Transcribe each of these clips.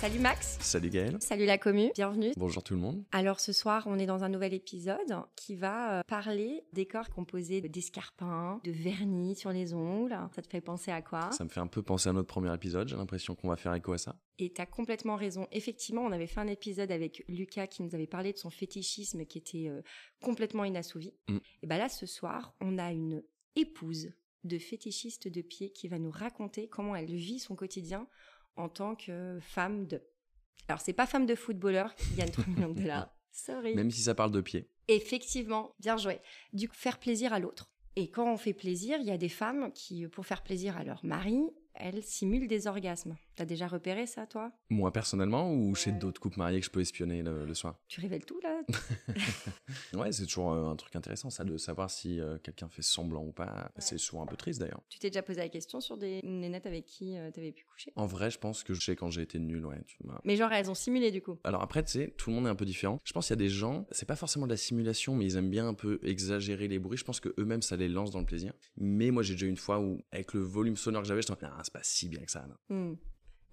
Salut Max. Salut Gaël. Salut la commu. Bienvenue. Bonjour tout le monde. Alors ce soir, on est dans un nouvel épisode qui va euh, parler des corps composés d'escarpins, de vernis sur les ongles. Ça te fait penser à quoi? Ça me fait un peu penser à notre premier épisode. J'ai l'impression qu'on va faire écho à ça. Et tu as complètement raison. Effectivement, on avait fait un épisode avec Lucas qui nous avait parlé de son fétichisme qui était euh, complètement inassouvi. Mm. Et bien là, ce soir, on a une épouse de fétichiste de pied qui va nous raconter comment elle vit son quotidien en tant que femme de. Alors, c'est pas femme de footballeur qui gagne 3 millions de dollars. Sorry. Même si ça parle de pied. Effectivement, bien joué. Du coup, faire plaisir à l'autre. Et quand on fait plaisir, il y a des femmes qui, pour faire plaisir à leur mari, elles simulent des orgasmes. T'as déjà repéré ça, toi? Moi personnellement ou chez d'autres couples mariés que je peux espionner le, le soir? Tu révèles tout, là Ouais, c'est toujours euh, un truc intéressant ça de savoir si euh, quelqu'un fait semblant ou pas. C'est souvent un peu triste d'ailleurs. Tu t'es déjà posé la question sur des nénettes avec qui euh, t'avais pu coucher? En vrai, je pense que je sais quand j'ai été nul, ouais. Tu Mais genre, elles ont simulé du coup? Alors après, tu sais, tout le monde est un peu différent. Je pense qu'il y a des gens, c'est pas forcément de la simulation, mais ils aiment bien un peu exagérer les bruits. Je pense que eux-mêmes, ça les lance dans le plaisir. Mais moi, j'ai déjà eu une fois où, avec le volume sonore que j'avais, je ah, c'est pas si bien que ça. non. Hmm.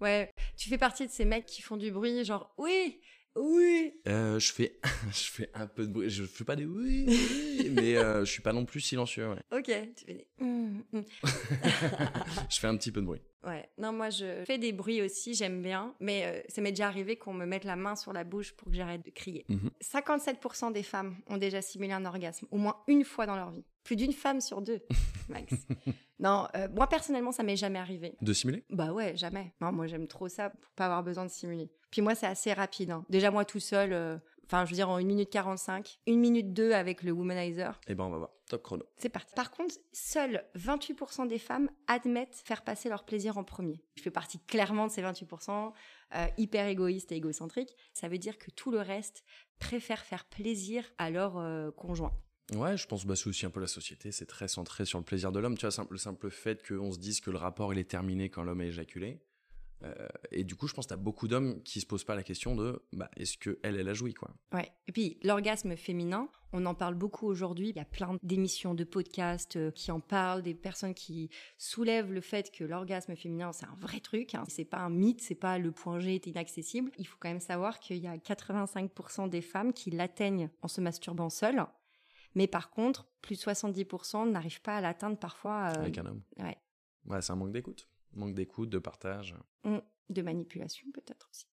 Ouais, tu fais partie de ces mecs qui font du bruit, genre oui, oui. Euh, je fais, je fais un peu de bruit. Je fais pas des oui, oui, mais euh, je suis pas non plus silencieux. ouais. Ok, tu fais des. hmm, hmm. je fais un petit peu de bruit. Ouais, non, moi je fais des bruits aussi, j'aime bien, mais euh, ça m'est déjà arrivé qu'on me mette la main sur la bouche pour que j'arrête de crier. Mhm. 57% des femmes ont déjà simulé un orgasme, au moins une fois dans leur vie. Plus d'une femme sur deux, Max. non, euh, moi personnellement, ça m'est jamais arrivé. De simuler? Bah ouais, jamais. Non, moi j'aime trop ça pour pas avoir besoin de simuler. Puis moi, c'est assez rapide. hein. Déjà, moi tout seul, euh, enfin, je veux dire en 1 minute 45, 1 minute 2 avec le womanizer, Eh ben, on va voir. Top chrono. c'est parti. Par contre, seuls 28% des femmes admettent faire passer leur plaisir en premier. Je fais partie clairement de ces 28%, euh, hyper égoïste et égocentrique. Ça veut dire que tout le reste préfère faire plaisir à leur euh, conjoint. Ouais, je pense bah, c'est aussi un peu la société. C'est très centré sur le plaisir de l'homme. Tu vois, simple- le simple fait qu'on se dise que le rapport il est terminé quand l'homme a éjaculé. Euh, et du coup, je pense que t'as beaucoup d'hommes qui se posent pas la question de bah, est-ce que elle, elle a joui quoi? Ouais. Et puis l'orgasme féminin, on en parle beaucoup aujourd'hui. Il y a plein d'émissions, de podcasts euh, qui en parlent, des personnes qui soulèvent le fait que l'orgasme féminin c'est un vrai truc. Hein. C'est pas un mythe, c'est pas le point G est inaccessible. Il faut quand même savoir qu'il y a 85% des femmes qui l'atteignent en se masturbant seules. Mais par contre, plus de 70% n'arrivent pas à l'atteindre parfois euh, avec un homme. ouais. Ouais, c'est un manque d'écoute. Manque d'écoute, de partage. Mm, de manipulation peut-être aussi.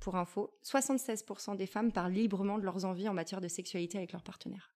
Pour info, 76% des femmes parlent librement de leurs envies en matière de sexualité avec leur partenaire.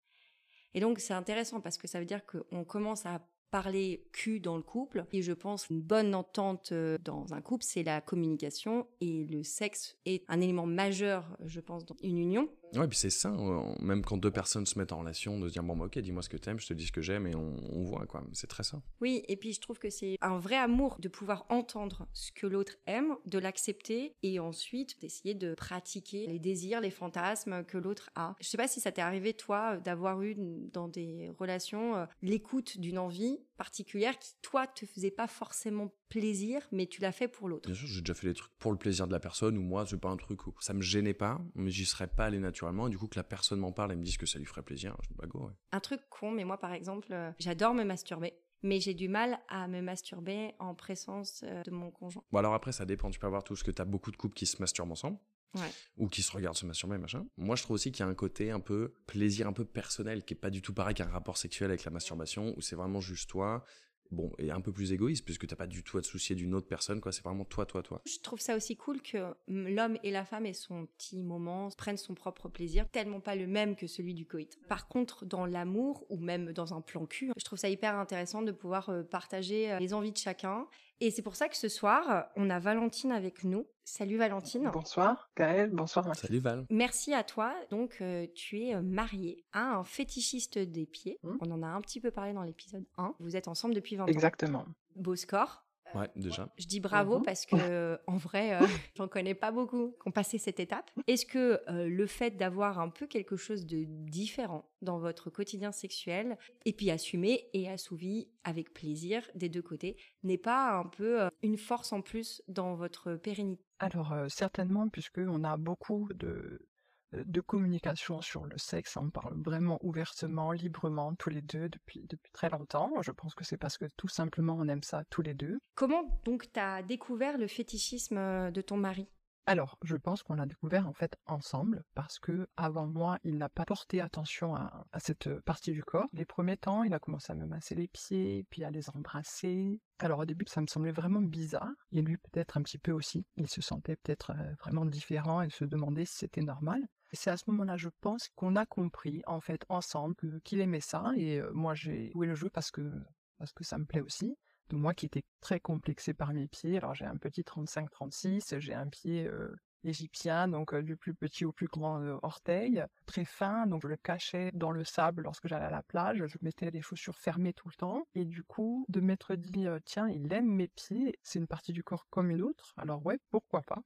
Et donc c'est intéressant parce que ça veut dire qu'on commence à parler cul dans le couple. Et je pense une bonne entente euh, dans un couple, c'est la communication et le sexe est un élément majeur, je pense, dans une union. Ouais, puis c'est ça, euh, même quand deux personnes se mettent en relation, de se dire bon, bah, ok, dis-moi ce que t'aimes, je te dis ce que j'aime, et on, on voit quoi. C'est très ça. Oui, et puis je trouve que c'est un vrai amour de pouvoir entendre ce que l'autre aime, de l'accepter et ensuite d'essayer de pratiquer les désirs, les fantasmes que l'autre a. Je sais pas si ça t'est arrivé toi d'avoir eu dans des relations euh, l'écoute d'une envie particulière qui toi te faisait pas forcément plaisir, mais tu l'as fait pour l'autre. Bien sûr, j'ai déjà fait des trucs pour le plaisir de la personne, ou moi, c'est pas un truc où ça me gênait pas, mais j'y serais pas allé naturellement, et du coup, que la personne m'en parle et me dise que ça lui ferait plaisir, je dis bah go, ouais. Un truc con, mais moi par exemple, euh, j'adore me masturber. Mais j'ai du mal à me masturber en présence euh, de mon conjoint. Bon, alors après, ça dépend, tu peux avoir tout ce que t'as beaucoup de couples qui se masturbent ensemble. Ouais. Ou qui se regardent se masturber, machin. Moi, je trouve aussi qu'il y a un côté un peu plaisir, un peu personnel, qui est pas du tout pareil qu'un rapport sexuel avec la masturbation, où c'est vraiment juste toi, bon, et un peu plus égoïste, puisque t'as pas du tout à te soucier d'une autre personne, quoi. C'est vraiment toi, toi, toi. Je trouve ça aussi cool que mm, l'homme et la femme aient son petit moment, prennent son propre plaisir, tellement pas le même que celui du coït. Par contre, dans l'amour ou même dans un plan cul, je trouve ça hyper intéressant de pouvoir euh, partager euh, les envies de chacun. Et c'est pour ça que ce soir, on a Valentine avec nous. Salut Valentine. Bonsoir Gaël, bonsoir Max. Salut Val. Merci à toi. Donc, euh, tu es euh, mariée à un fétichiste des pieds. Hmm. On en a un petit peu parlé dans l'épisode 1. Vous êtes ensemble depuis 20 ans. Exactement. Beau score. Ouais, déjà. Je dis bravo Mhm. parce que en vrai, euh, j'en connais pas beaucoup qui ont passé cette étape. Est-ce que euh, le fait d'avoir un peu quelque chose de différent dans votre quotidien sexuel et puis assumé et assouvi avec plaisir des deux côtés n'est pas un peu euh, une force en plus dans votre pérennité? Alors euh, certainement, puisque on a beaucoup de, de communication sur le sexe, on parle vraiment ouvertement, librement, tous les deux depuis, depuis très longtemps. Je pense que c'est parce que tout simplement on aime ça tous les deux. Comment donc t'as découvert le fétichisme euh, de ton mari? Alors, je pense qu'on l'a découvert en fait ensemble parce que avant moi, il n'a pas porté attention à, cette partie du corps. Les premiers temps, il a commencé à me masser les pieds, puis à les embrasser. Alors au début, ça me semblait vraiment bizarre. Et lui, peut-être un petit peu aussi. Il se sentait peut-être euh, vraiment différent et se demandait si c'était normal. C'est à ce moment-là, je pense, qu'on a compris en fait ensemble qu'il aimait ça. Et euh, moi, j'ai joué le jeu parce que parce que ça me plaît aussi moi qui était très complexé par mes pieds. Alors j'ai un petit 35-36, j'ai un pied euh, égyptien, donc euh, du plus petit au plus grand euh, orteil, très fin, donc je le cachais dans le sable lorsque j'allais à la plage, je mettais les chaussures fermées tout le temps, et du coup, de m'être dit, tiens, il aime mes pieds, c'est une partie du corps comme une autre, alors ouais, pourquoi pas?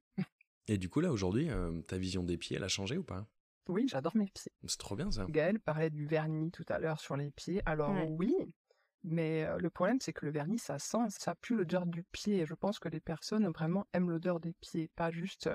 Et du coup, là, aujourd'hui, ta vision des pieds, elle a changé ou pas? Oui, j'adore mes pieds. C'est trop bien ça. Gaël parlait du vernis tout à l'heure sur les pieds. Alors oui, mais le problème, c'est que le vernis, ça sent, ça pue l'odeur du pied. Et je pense que les personnes vraiment aiment l'odeur des pieds, pas juste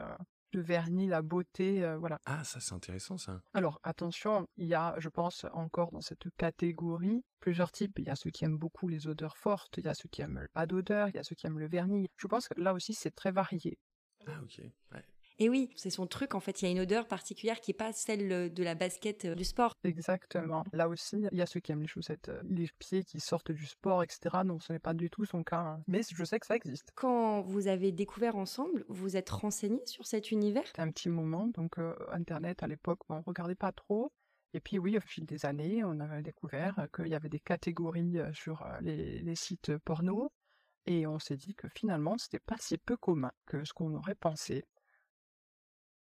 le vernis, la beauté, voilà. Ah, ça c'est intéressant ça. Alors attention, il y a, je pense, encore dans cette catégorie plusieurs types. Il y a ceux qui aiment beaucoup les odeurs fortes, il y a ceux qui aiment pas d'odeur, il y a ceux qui aiment le vernis. Je pense que là aussi c'est très varié. Ah ok. Ouais. Et oui, c'est son truc. En fait, il y a une odeur particulière qui n'est pas celle euh, de la basket euh, du sport. Exactement. Là aussi, il y a ceux qui aiment les chaussettes, euh, les pieds qui sortent du sport, etc. Non, ce n'est pas du tout son cas. Hein. Mais je sais que ça existe. Quand vous avez découvert ensemble, vous êtes renseigné sur cet univers? C'était un petit moment. Donc, Internet, à l'époque, on ne regardait pas trop. Et puis oui, au fil des années, on a découvert qu'il y avait des catégories sur les, les sites porno. Et on s'est dit que finalement, c'était pas si peu commun que ce qu'on aurait pensé.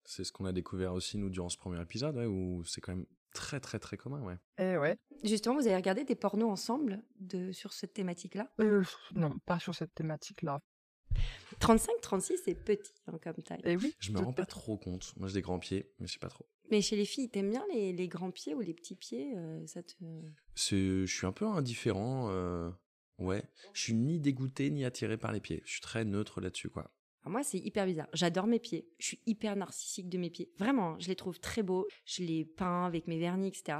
C'est ce qu'on a découvert aussi, nous, durant ce premier épisode, où c'est quand même très, très, très commun, ouais. Eh ouais. Justement, vous avez regardé des pornos ensemble de, sur cette thématique-là? Euh, Non, pas sur cette thématique-là. 35-36, c'est petit hein, comme taille. Et eh oui. Je me rends pas trop compte. Moi, j'ai des grands pieds, mais je sais pas trop. Mais chez les filles, t'aimes bien les, les, grands pieds ou les petits pieds euh, ça te... Je suis un peu indifférent. Euh, ouais. Je suis ni dégoûté ni attiré par les pieds. Je suis très neutre là-dessus, quoi moi, c'est hyper bizarre. J'adore mes pieds. Je suis hyper narcissique de mes pieds. Vraiment, je les trouve très beaux. Je les peins avec mes vernis, etc.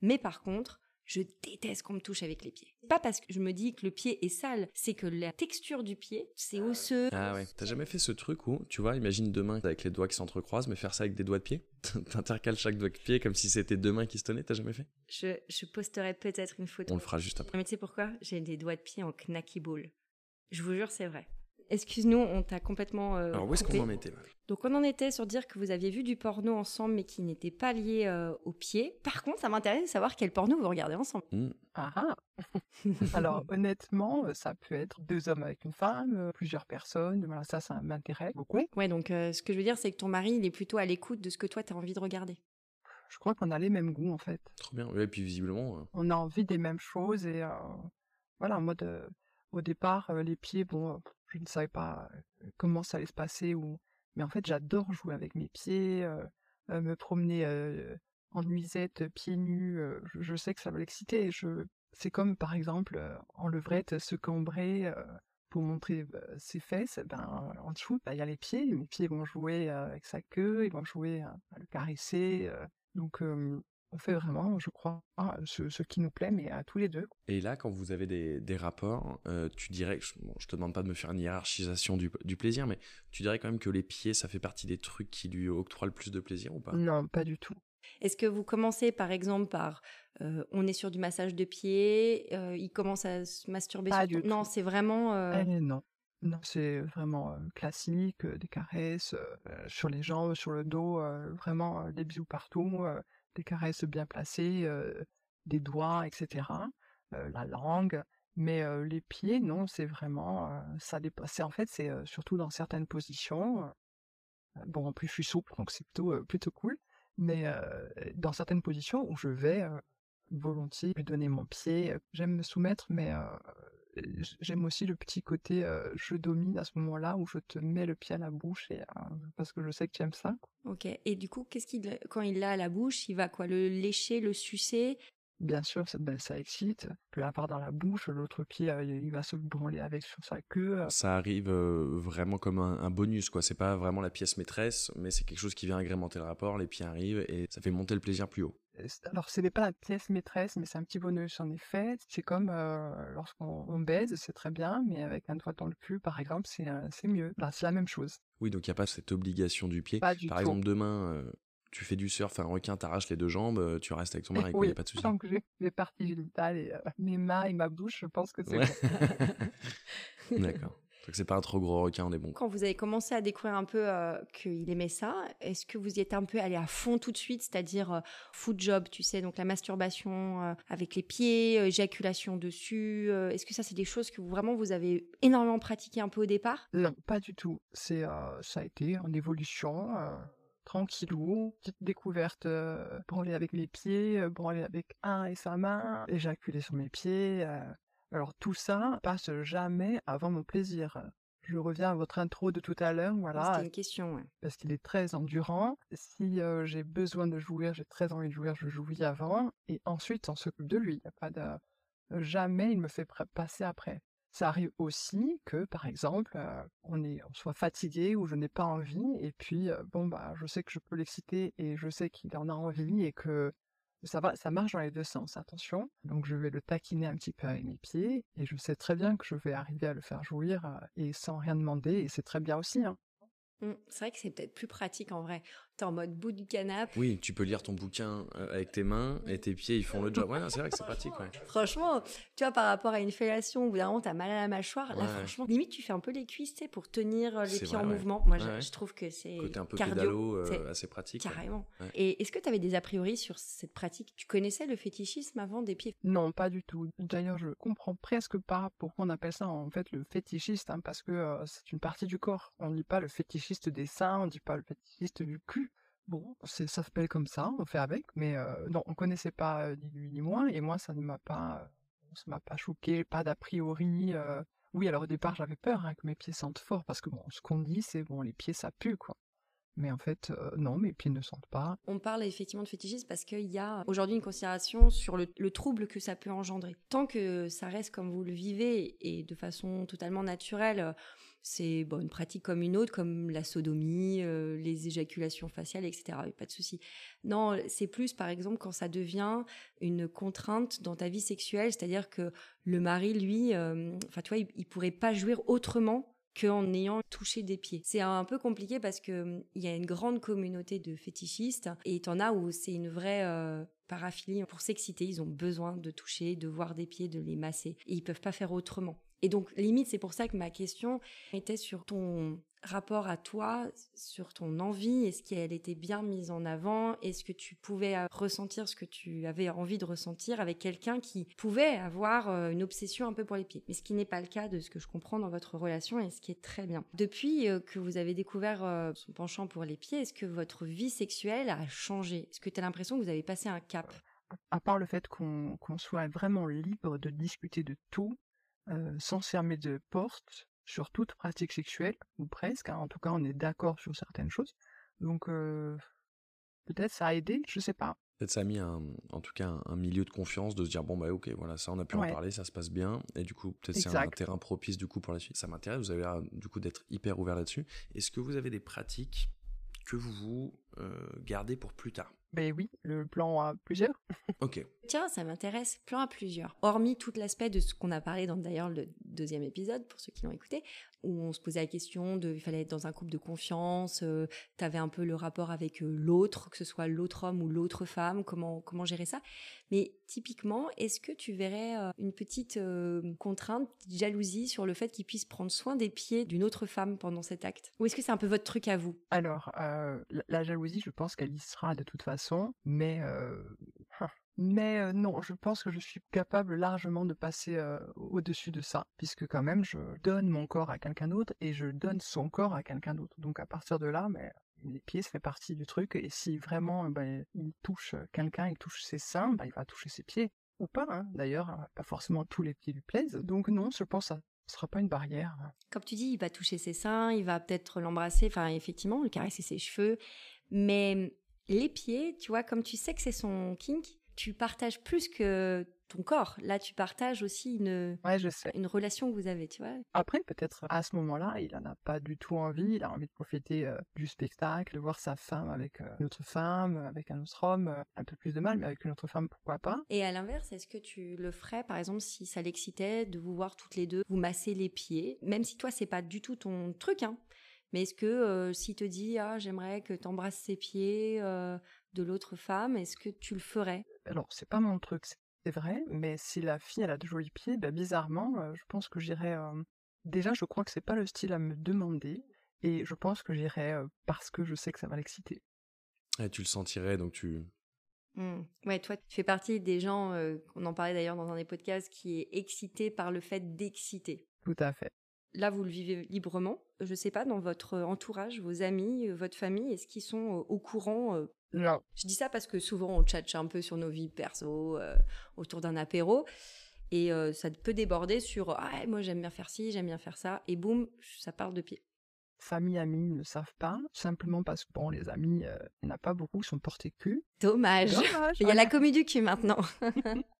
Mais par contre, je déteste qu'on me touche avec les pieds. Pas parce que je me dis que le pied est sale, c'est que la texture du pied, c'est osseux. Ah ouais. T'as jamais fait ce truc où, tu vois, imagine deux mains avec les doigts qui s'entrecroisent, mais faire ça avec des doigts de pied? T'intercales chaque doigt de pied comme si c'était deux mains qui se tenaient, t'as jamais fait? Je, je posterai peut-être une photo. On le fera juste après. Mais tu sais pourquoi? J'ai des doigts de pied en knacky ball. Je vous jure, c'est vrai excuse-nous, on t'a complètement. Euh, Alors où est-ce qu'on en était Donc on en était sur dire que vous aviez vu du porno ensemble, mais qui n'était pas lié euh, au pied. Par contre, ça m'intéresse de savoir quel porno vous regardez ensemble. Hmm. Ah, ah. Alors honnêtement, ça peut être deux hommes avec une femme, euh, plusieurs personnes. Voilà, ça, ça m'intéresse beaucoup. Ouais, donc ce que je veux dire, c'est que ton mari, il est plutôt à l'écoute de ce que toi, tu as envie de regarder. Je crois qu'on a les mêmes goûts en fait. Trop bien. et puis visiblement. On a envie des mêmes choses et voilà, en mode au départ, les pieds, bon, je ne savais pas comment ça allait se passer ou mais en fait j'adore jouer avec mes pieds me promener en nuisette pieds nus je, sais que ça va l'exciter. Je c'est comme par exemple en levrette se cambrer pour montrer bah, ses fesses ben en dessous bah, il y a les pieds. Mes pieds vont jouer avec sa queue ils vont jouer à, le caresser donc on fait vraiment, je crois, ce, qui nous plaît, mais à tous les deux. Et là, quand vous avez des, rapports, euh, tu dirais, je, bon, te demande pas de me faire une hiérarchisation du, plaisir, mais tu dirais quand même que les pieds, ça fait partie des trucs qui lui octroient le plus de plaisir ou pas? Non, pas du tout. Est-ce que vous commencez par exemple par euh, on est sur du massage de pieds, euh, il commence à se masturber pas sur Non, c'est vraiment. Eh non. Non, c'est vraiment classique, des caresses sur les jambes, sur le dos, vraiment des bisous partout des caresses bien placées, des doigts, etc. la langue. Mais les pieds, non, c'est vraiment ça dépasse. En fait, c'est surtout dans certaines positions. bon, en plus, je suis souple, donc c'est plutôt plutôt cool. Mais dans certaines positions où je vais volontiers lui donner mon pied, j'aime me soumettre, mais j'aime aussi le petit côté je domine à ce moment-là où je te mets le pied à la bouche et parce que je sais que tu aimes ça. Ok. Et du coup, qu'est-ce qu'il quand il l'a à la bouche, il va quoi Le lécher, le sucer? Bien sûr, ça, ben, ça excite. Puis la part dans la bouche, l'autre pied, il va se branler avec sur sa queue. Ça arrive vraiment comme un, bonus, quoi. C'est pas vraiment la pièce maîtresse, mais c'est quelque chose qui vient agrémenter le rapport. Les pieds arrivent et ça fait monter le plaisir plus haut. alors ce n'est pas la pièce maîtresse, mais c'est un petit bonus en effet. C'est comme lorsqu'on baise, c'est très bien, mais avec un doigt dans le cul, par exemple, c'est mieux. Bah, c'est la même chose. Oui, donc il n'y a pas cette obligation du pied. Pas du par tout. exemple, demain, tu fais du surf, un requin t'arrache les deux jambes, tu restes avec ton mari, il Oui, n'y a pas de souci. tant que j'ai mes parties génitales et mes mains et ma bouche, je pense que c'est Ouais. bon. D'accord. Donc c'est pas un trop gros requin, on est bon. Quand vous avez commencé à découvrir un peu euh, qu'il aimait ça, est-ce que vous y êtes un peu allé à fond tout de suite, c'est-à-dire euh, foot job, tu sais, donc la masturbation euh, avec les pieds, euh, éjaculation dessus, euh, est-ce que ça c'est des choses que vous, vraiment vous avez énormément pratiqué un peu au départ? Non, pas du tout. C'est, euh, ça a été en évolution, euh, tranquillou, petite découverte, euh, branler avec mes pieds, euh, branler avec un et sa main, éjaculer sur mes pieds. euh. Alors tout ça passe jamais avant mon plaisir. Je reviens à votre intro de tout à l'heure, voilà, C'était une question, ouais. parce qu'il est très endurant. Si euh, j'ai besoin de jouir, j'ai très envie de jouir, je jouis avant, et ensuite on s'occupe de lui. Il y a pas de... Jamais il me fait passer après. Ça arrive aussi que, par exemple, euh, on, soit fatigué ou je n'ai pas envie, et puis euh, bon bah je sais que je peux l'exciter et je sais qu'il en a envie et que ça marche dans les deux sens. Attention. Donc je vais le taquiner un petit peu avec mes pieds et je sais très bien que je vais arriver à le faire jouir euh, et sans rien demander et c'est très bien aussi. Hein. Mm, C'est vrai que c'est peut-être plus pratique en vrai. T'es en mode bout du canapé. Oui, tu peux lire ton bouquin euh, avec tes mains et tes pieds, ils font le job. Ouais, c'est vrai que c'est pratique, ouais. Franchement, tu vois, par rapport à une fellation où vraiment t'as mal à la mâchoire, là franchement, limite tu fais un peu les cuisses, tu sais, pour tenir euh, les pieds vrai, en ouais. mouvement. Moi, je- Ouais, ouais. je trouve que c'est Côté un peu cardio. pédalo, euh, assez pratique. Carrément. Ouais. Et est-ce que tu avais des a priori sur cette pratique? Tu connaissais le fétichisme avant des pieds? Non, pas du tout. D'ailleurs, je comprends presque pas pourquoi on appelle ça en fait le fétichiste, hein, parce que euh, c'est une partie du corps. On dit pas le fétichiste des seins, on dit pas le fétichiste du cul. Bon, ça s'appelle comme ça, on fait avec, mais euh, non, on connaissait pas euh, ni lui ni moi, et moi ça ne m'a pas, euh, ça m'a pas choqué, pas d'a priori. euh. Oui, alors au départ j'avais peur hein, que mes pieds sentent fort, parce que bon, ce qu'on dit c'est bon, les pieds ça pue quoi. Mais en fait, non, mes pieds ne sentent pas. On parle effectivement de fétichisme parce qu'il y a aujourd'hui une considération sur le, le trouble que ça peut engendrer. Tant que ça reste comme vous le vivez et de façon totalement naturelle, c'est une pratique comme une autre, comme la sodomie, euh, les éjaculations faciales, etc. Et pas de souci. Non, c'est plus par exemple quand ça devient une contrainte dans ta vie sexuelle, c'est-à-dire que le mari, lui, euh, enfin tu vois, il, il pourrait pas jouir autrement qu'en ayant touché des pieds. C'est un peu compliqué parce que hum, il y a une grande communauté de fétichistes et t'en as où c'est une vraie euh, paraphilie pour s'exciter. Ils ont besoin de toucher, de voir des pieds, de les masser et ils peuvent pas faire autrement. Et donc limite, c'est pour ça que ma question était sur ton rapport à toi, sur ton envie. Est-ce qu'elle était bien mise en avant? Est-ce que tu pouvais euh, ressentir ce que tu avais envie de ressentir avec quelqu'un qui pouvait avoir euh, une obsession un peu pour les pieds? Mais ce qui n'est pas le cas de ce que je comprends dans votre relation et ce qui est très bien. Depuis euh, que vous avez découvert son penchant pour les pieds, est-ce que votre vie sexuelle a changé? Est-ce que tu as l'impression que vous avez passé un cap? À part le fait qu'on soit vraiment libre de discuter de tout, euh, sans fermer de porte sur toute pratique sexuelle, ou presque, hein, en tout cas on est d'accord sur certaines choses. Donc euh, peut-être ça a aidé, je sais pas. Peut-être ça a mis un, en tout cas un, un milieu de confiance de se dire bon bah ok voilà ça on a pu Ouais. en parler ça se passe bien et du coup peut-être c'est un terrain propice du coup pour la suite ça m'intéresse vous avez l'air du coup d'être hyper ouvert là-dessus est-ce que vous avez des pratiques que vous euh, gardez pour plus tard? Ben oui, le plan a plusieurs. ok Tiens, ça m'intéresse, plan à plusieurs. Hormis tout l'aspect de ce qu'on a parlé dans d'ailleurs le deuxième épisode, pour ceux qui l'ont écouté, où on se posait la question de, il fallait être dans un couple de confiance, euh, t'avais un peu le rapport avec euh, l'autre, que ce soit l'autre homme ou l'autre femme, comment, comment gérer ça. Mais typiquement, est-ce que tu verrais euh, une petite euh, contrainte, petite jalousie sur le fait qu'il puisse prendre soin des pieds d'une autre femme pendant cet acte? Ou est-ce que c'est un peu votre truc à vous? Alors, euh, la, la jalousie, je pense qu'elle y sera de toute façon, mais euh, hein. mais euh, non, je pense que je suis capable largement de passer euh, au-dessus de ça, puisque quand même, je donne mon corps à quelqu'un d'autre et je donne son corps à quelqu'un d'autre. Donc à partir de là, mais les pieds, ça fait partie du truc, et si vraiment ben, il touche quelqu'un, il touche ses seins, ben, il va toucher ses pieds. Ou pas, hein. d'ailleurs, pas forcément tous les pieds lui plaisent. Donc non, je pense ça ne sera pas une barrière. Comme tu dis, il va toucher ses seins, il va peut-être l'embrasser, enfin effectivement, lui caresser ses cheveux. Mais les pieds, tu vois, comme tu sais que c'est son kink, tu partages plus que ton corps. Là, tu partages aussi une, Ouais, je sais. une relation que vous avez, tu vois. Après, peut-être à ce moment-là, il en a pas du tout envie. Il a envie de profiter euh, du spectacle, de voir sa femme avec euh, une autre femme, avec un autre homme. euh, un peu plus de mal, mais avec une autre femme, pourquoi pas Et à l'inverse, est-ce que tu le ferais, par exemple, si ça l'excitait de vous voir toutes les deux, vous masser les pieds, même si toi, c'est pas du tout ton truc, hein. Mais est-ce que euh, s'il te dit, ah, j'aimerais que tu embrasses ses pieds euh, de l'autre femme, est-ce que tu le ferais? Alors, c'est pas mon truc, c'est- vrai, mais si la fille, elle a de jolis pieds, bah, bizarrement, euh, je pense que j'irais... euh, Déjà, je crois que c'est pas le style à me demander, et je pense que j'irais euh, parce que je sais que ça va l'exciter. Et tu le sentirais, donc tu. Hmm. Ouais, toi, tu fais partie des gens, euh, on en parlait d'ailleurs dans un des podcasts, qui est excité par le fait d'exciter. Tout à fait. Là, vous le vivez librement. Je sais pas, dans votre entourage, vos amis, euh, votre famille, est-ce qu'ils sont euh, au courant euh, Non, Je dis ça parce que souvent, on tchatche un peu sur nos vies perso, euh, autour d'un apéro. Et euh, ça peut déborder sur Ah, moi j'aime bien faire ci, j'aime bien faire ça. Et boum, ça part de pied. famille, amis ne savent pas, simplement parce que, bon, les amis, euh, il n'y en a pas beaucoup qui sont portés cul. Dommage. Dommage, Il y a la du cul maintenant.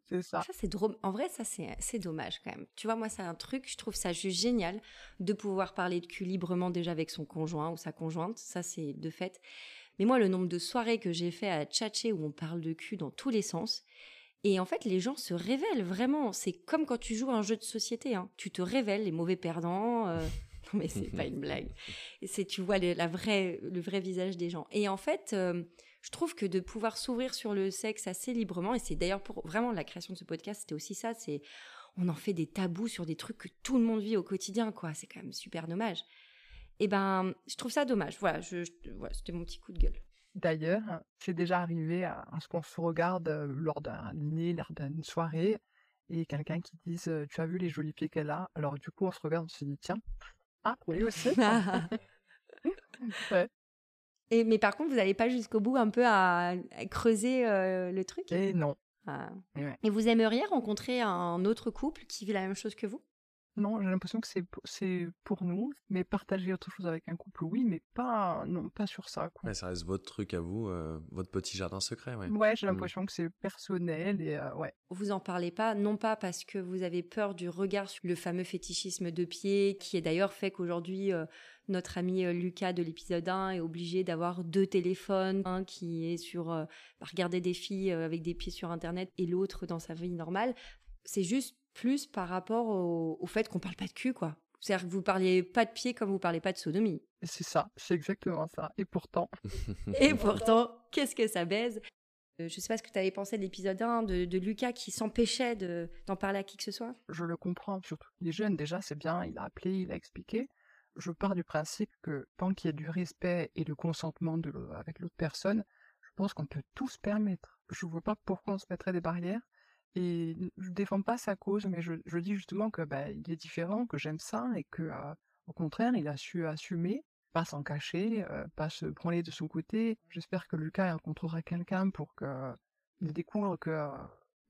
c'est ça. Ça, c'est drôle. En vrai, ça, c'est c'est dommage quand même. Tu vois, moi, c'est un truc, je trouve ça juste génial de pouvoir parler de cul librement déjà avec son conjoint ou sa conjointe. Ça, c'est de fait. Mais moi, le nombre de soirées que j'ai fait à tchatcher où on parle de cul dans tous les sens. Et en fait, les gens se révèlent vraiment. C'est comme quand tu joues à un jeu de société. hein. Tu te révèles, les mauvais perdants. euh, Non, mais c'est pas une blague. Et c'est, tu vois les- la vraie, le vrai visage des gens. Et en fait, euh, je trouve que de pouvoir s'ouvrir sur le sexe assez librement, et c'est d'ailleurs pour vraiment la création de ce podcast, c'était aussi ça, c'est on en fait des tabous sur des trucs que tout le monde vit au quotidien, quoi. C'est quand même super dommage. Et ben, je trouve ça dommage. Voilà, je, je- voilà, c'était mon petit coup de gueule. D'ailleurs, c'est déjà arrivé à, à ce qu'on se regarde euh, lors d'un dîner, lors d'une soirée, et quelqu'un qui dise euh, Tu as vu les jolis pieds qu'elle a? Alors, du coup, on se regarde, on se dit Tiens, ah, oui aussi. Ouais. Et mais par contre, vous n'allez pas jusqu'au bout un peu à, à creuser euh, le truc? Et non. Ah. Ouais. Et vous aimeriez rencontrer un autre couple qui vit la même chose que vous? Non, j'ai l'impression que c'est pour- c'est pour nous, mais partager autre chose avec un couple, oui, mais pas, non, pas sur ça. Quoi. Ouais, ça reste votre truc à vous, euh, votre petit jardin secret, ouais. Ouais, j'ai Mm. l'impression que c'est personnel et euh, ouais. Vous en parlez pas, non pas parce que vous avez peur du regard sur le fameux fétichisme de pied, qui est d'ailleurs fait qu'aujourd'hui, euh, notre ami euh, Lucas de l'épisode 1 est obligé d'avoir deux téléphones, un qui est sur euh, bah, regarder des filles euh, avec des pieds sur Internet et l'autre dans sa vie normale. C'est juste plus par rapport au, au fait qu'on parle pas de cul, quoi. C'est-à-dire que vous parliez pas de pied comme vous parlez pas de sodomie. C'est ça, c'est exactement ça. Et pourtant, Et pourtant, qu'est-ce que ça baise? Euh, Je sais pas ce que tu avais pensé de l'épisode 1 de, de Lucas qui s'empêchait de- d'en parler à qui que ce soit? je le comprends, surtout les jeunes, déjà, c'est bien, il a appelé, il a expliqué. Je pars du principe que tant qu'il y a du respect et le consentement de, avec l'autre personne, je pense qu'on peut tout se permettre. Je vois pas pourquoi on se mettrait des barrières. Et je défends pas sa cause, mais je, dis justement que bah, il est différent, que j'aime ça et que euh, au contraire, il a su assumer, pas s'en cacher, euh, pas se branler de son côté. J'espère que Lucas rencontrera quelqu'un pour que il découvre que euh,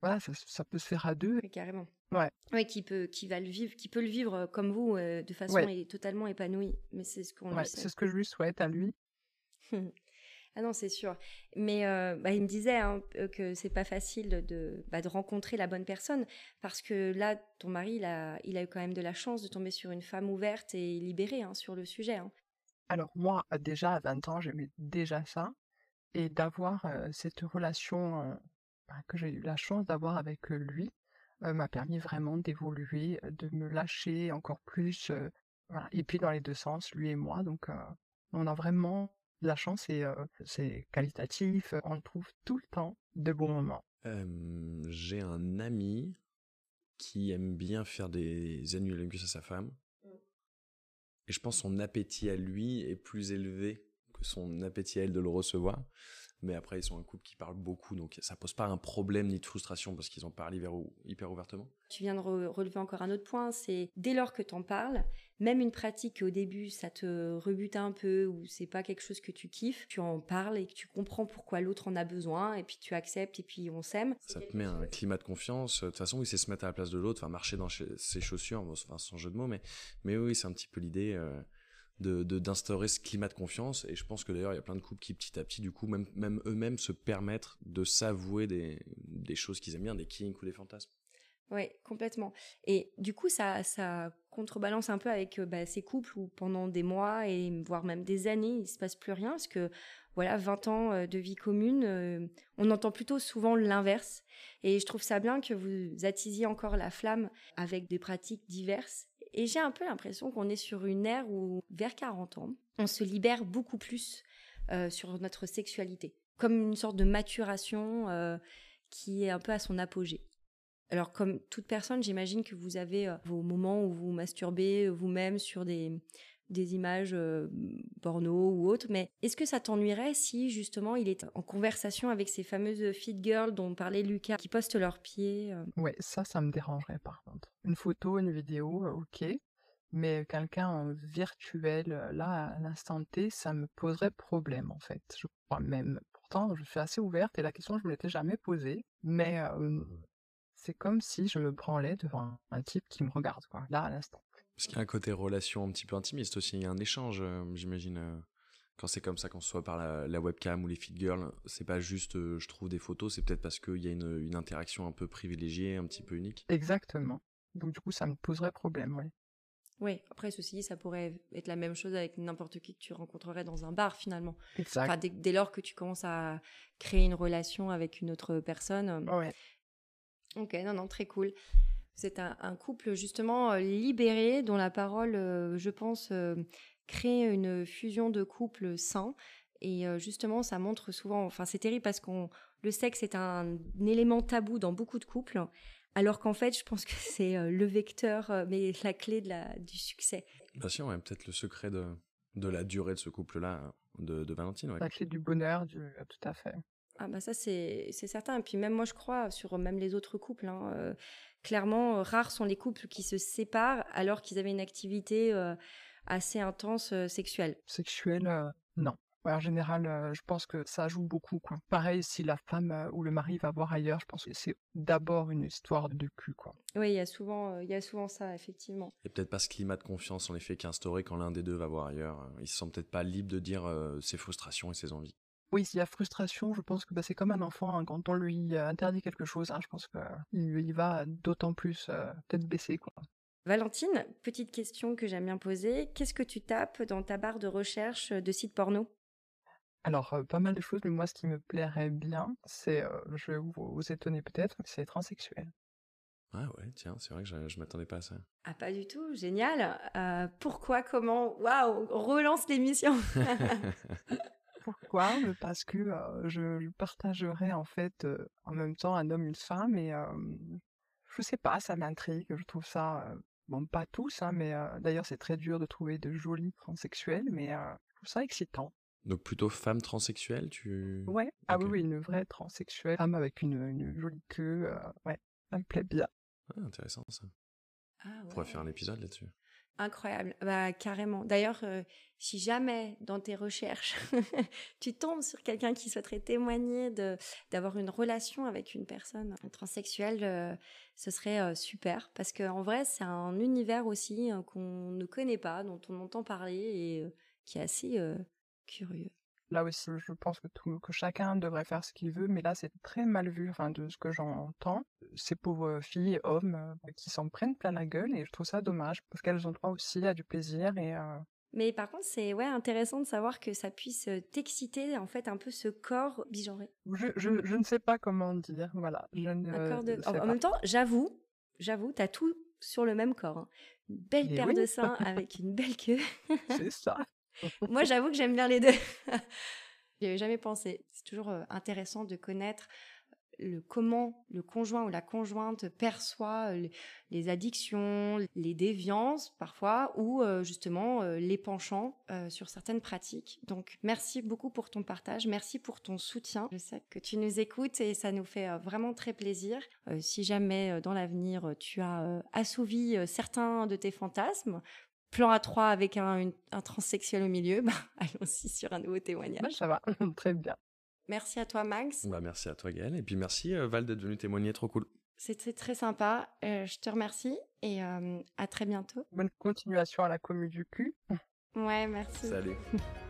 voilà, ça, ça peut se faire à deux. Oui, carrément. Ouais. Ouais, qui peut, qui va le vivre, qui peut le vivre euh, comme vous, euh, de façon Ouais. totalement épanouie. Mais c'est ce qu'on Ouais, c'est ce que je lui souhaite à lui. Ah non, c'est sûr. Mais euh, bah, il me disait hein, que c'est pas facile de, bah, de rencontrer la bonne personne parce que là, ton mari, il a, il a eu quand même de la chance de tomber sur une femme ouverte et libérée hein, sur le sujet. hein. Alors moi, déjà à 20 ans, j'aimais déjà ça. Et d'avoir euh, cette relation que j'ai eu la chance d'avoir avec lui euh, m'a permis vraiment d'évoluer, de me lâcher encore plus. euh, voilà. Et puis dans les deux sens, lui et moi. Donc euh, on a vraiment de la chance et euh, c'est qualitatif. On trouve tout le temps de bons moments. Euh, J'ai un ami qui aime bien faire des annulingus à sa femme. Et je pense son appétit à lui est plus élevé que son appétit à elle de le recevoir. Mais après, ils sont un couple qui parle beaucoup, donc ça pose pas un problème ni de frustration parce qu'ils en parlent hyper, hyper ouvertement. Tu viens de re- relever encore un autre point, c'est dès lors que tu en parles, même une pratique au début ça te rebute un peu ou c'est pas quelque chose que tu kiffes, tu en parles et que tu comprends pourquoi l'autre en a besoin et puis tu acceptes et puis on s'aime. Ça te met un climat de confiance. De toute façon, oui, c'est se mettre à la place de l'autre, enfin marcher dans ses chaussures, enfin sans jeu de mots, mais, mais oui, c'est un petit peu l'idée euh, de de- d'instaurer ce climat de confiance. Et je pense que d'ailleurs, il y a plein de couples qui petit à petit, du coup, même, même eux-mêmes se permettent de s'avouer des, des choses qu'ils aiment bien, des kinks ou des fantasmes. Oui, complètement. Et du coup, ça, ça contrebalance un peu avec bah, ces couples où pendant des mois et voire même des années, il se passe plus rien parce que voilà, 20 ans de vie commune, on entend plutôt souvent l'inverse. Et je trouve ça bien que vous attisiez encore la flamme avec des pratiques diverses. Et j'ai un peu l'impression qu'on est sur une ère où, vers 40 ans, on se libère beaucoup plus sur notre sexualité, comme une sorte de maturation qui est un peu à son apogée. Alors, comme toute personne, j'imagine que vous avez vos moments où vous masturbez vous-même sur des, des images porno ou autres, mais est-ce que ça t'ennuierait si justement il est en conversation avec ces fameuses fit girls dont parlait Lucas qui postent leurs pieds Ouais, ça, ça me dérangerait par contre. Une photo, une vidéo, ok, mais quelqu'un en virtuel, là, à l'instant T, ça me poserait problème en fait. Je crois même. Pourtant, je suis assez ouverte et la question, je me l'étais jamais posée, mais c'est comme si je me branlais devant un type qui me regarde, quoi, là, à l'instant. Parce qu'il y a un côté relation un petit peu intimiste aussi, il y a un échange, euh, j'imagine. Euh, quand c'est comme ça, quand ce soit par la, webcam ou les feed girls, c'est pas juste euh, je trouve des photos, c'est peut-être parce qu'il y a une, une, interaction un peu privilégiée, un petit peu unique. Exactement. Donc du coup, ça me poserait problème, oui. Oui, après, ceci dit, ça pourrait être la même chose avec n'importe qui que tu rencontrerais dans un bar, finalement. Exact. Enfin, dès, lors que tu commences à créer une relation avec une autre personne. Ouais. Ok, non, non, très cool. C'est un, couple justement euh, libéré dont la parole, euh, je pense, euh, crée une fusion de couples sains. Et justement, ça montre souvent, enfin c'est terrible parce qu'on le sexe est un, élément tabou dans beaucoup de couples, alors qu'en fait, je pense que c'est le vecteur, mais la clé de la, du succès. Bien sûr, peut-être le secret de, de la durée de ce couple-là, de, de Valentine. La clé du bonheur, du, tout à fait. Ah bah ça c'est certain. Et puis même moi je crois sur même les autres couples. Hein, clairement, euh, rares sont les couples qui se séparent alors qu'ils avaient une activité euh, assez intense euh, sexuelle. Sexuelle, non. en général, je pense que ça joue beaucoup. Quoi. Pareil, si la femme ou le mari va voir ailleurs, je pense que c'est d'abord une histoire de cul. Quoi. Oui, il y, a souvent, il y a souvent ça, effectivement. Et peut-être pas ce climat de confiance, en effet, qu'instauré quand l'un des deux va voir ailleurs. Il se sent peut-être pas libre de dire ses frustrations et ses envies. Oui, s'il y a frustration, je pense que bah, c'est comme un enfant, hein, quand on lui euh, interdit quelque chose, hein, je pense qu'il il va d'autant plus euh, tête baissée. Quoi. Valentine, petite question que j'aime bien poser. Qu'est-ce que tu tapes dans ta barre de recherche de sites porno? Alors, euh, pas mal de choses, mais moi, ce qui me plairait bien, c'est, je vais vous, étonner peut-être, c'est transsexuel. Ah ouais, tiens, c'est vrai que je, ne m'attendais pas à ça. Ah pas du tout, génial. pourquoi, comment? Waouh, relance l'émission. Pourquoi Parce que je partagerai en fait en même temps un homme, une femme et je sais pas, ça m'intrigue, je trouve ça, bon pas tous, hein, mais d'ailleurs c'est très dur de trouver de jolis transsexuels, mais je trouve ça excitant. Donc plutôt femme transsexuelle, tu... Ouais, ah oui, oui, une vraie transsexuelle, femme avec une, jolie queue, ouais, ça me plaît bien. Ah, intéressant ça. Ah, On pourrait faire un épisode là-dessus. Incroyable, bah carrément. D'ailleurs, euh, si jamais dans tes recherches tu tombes sur quelqu'un qui souhaiterait témoigner d'avoir une relation avec une personne transsexuelle, euh, ce serait euh, super parce que en vrai, c'est un univers aussi qu'on ne connaît pas, dont on entend parler et qui est assez curieux. Là aussi, je pense que, tout, que chacun devrait faire ce qu'il veut, mais là, c'est très mal vu, enfin, de ce que j'entends. Ces pauvres filles, hommes, euh, qui s'en prennent plein la gueule, et je trouve ça dommage, parce qu'elles ont droit aussi à du plaisir, et... Euh, mais par contre, c'est ouais intéressant de savoir que ça puisse euh, t'exciter en fait un peu ce corps bigenré. Je, je, je ne sais pas comment dire, voilà. Je en, même temps, j'avoue, j'avoue, t'as tout sur le même corps. Hein. Une belle paire de seins avec une belle queue. c'est ça. Moi, j'avoue que j'aime bien les deux. J'y avais jamais pensé. C'est toujours euh, intéressant de connaître le comment le conjoint ou la conjointe perçoit euh, les addictions, les déviances parfois, ou euh, justement les penchants sur certaines pratiques. Donc merci beaucoup pour ton partage, merci pour ton soutien. Je sais que tu nous écoutes et ça nous fait vraiment très plaisir. si jamais dans l'avenir tu as assouvi certains de tes fantasmes, plan à 3 avec un, un transsexuel au milieu, bah, allons-y sur un nouveau témoignage. Bah, ça va, très bien. Merci à toi, Max. Bah, merci à toi, Gaëlle. Et puis merci, euh, Val, d'être venu témoigner. Trop cool. C'était très sympa. Euh, je te remercie et euh, à très bientôt. Bonne continuation à la commune du cul. Ouais, merci. Salut.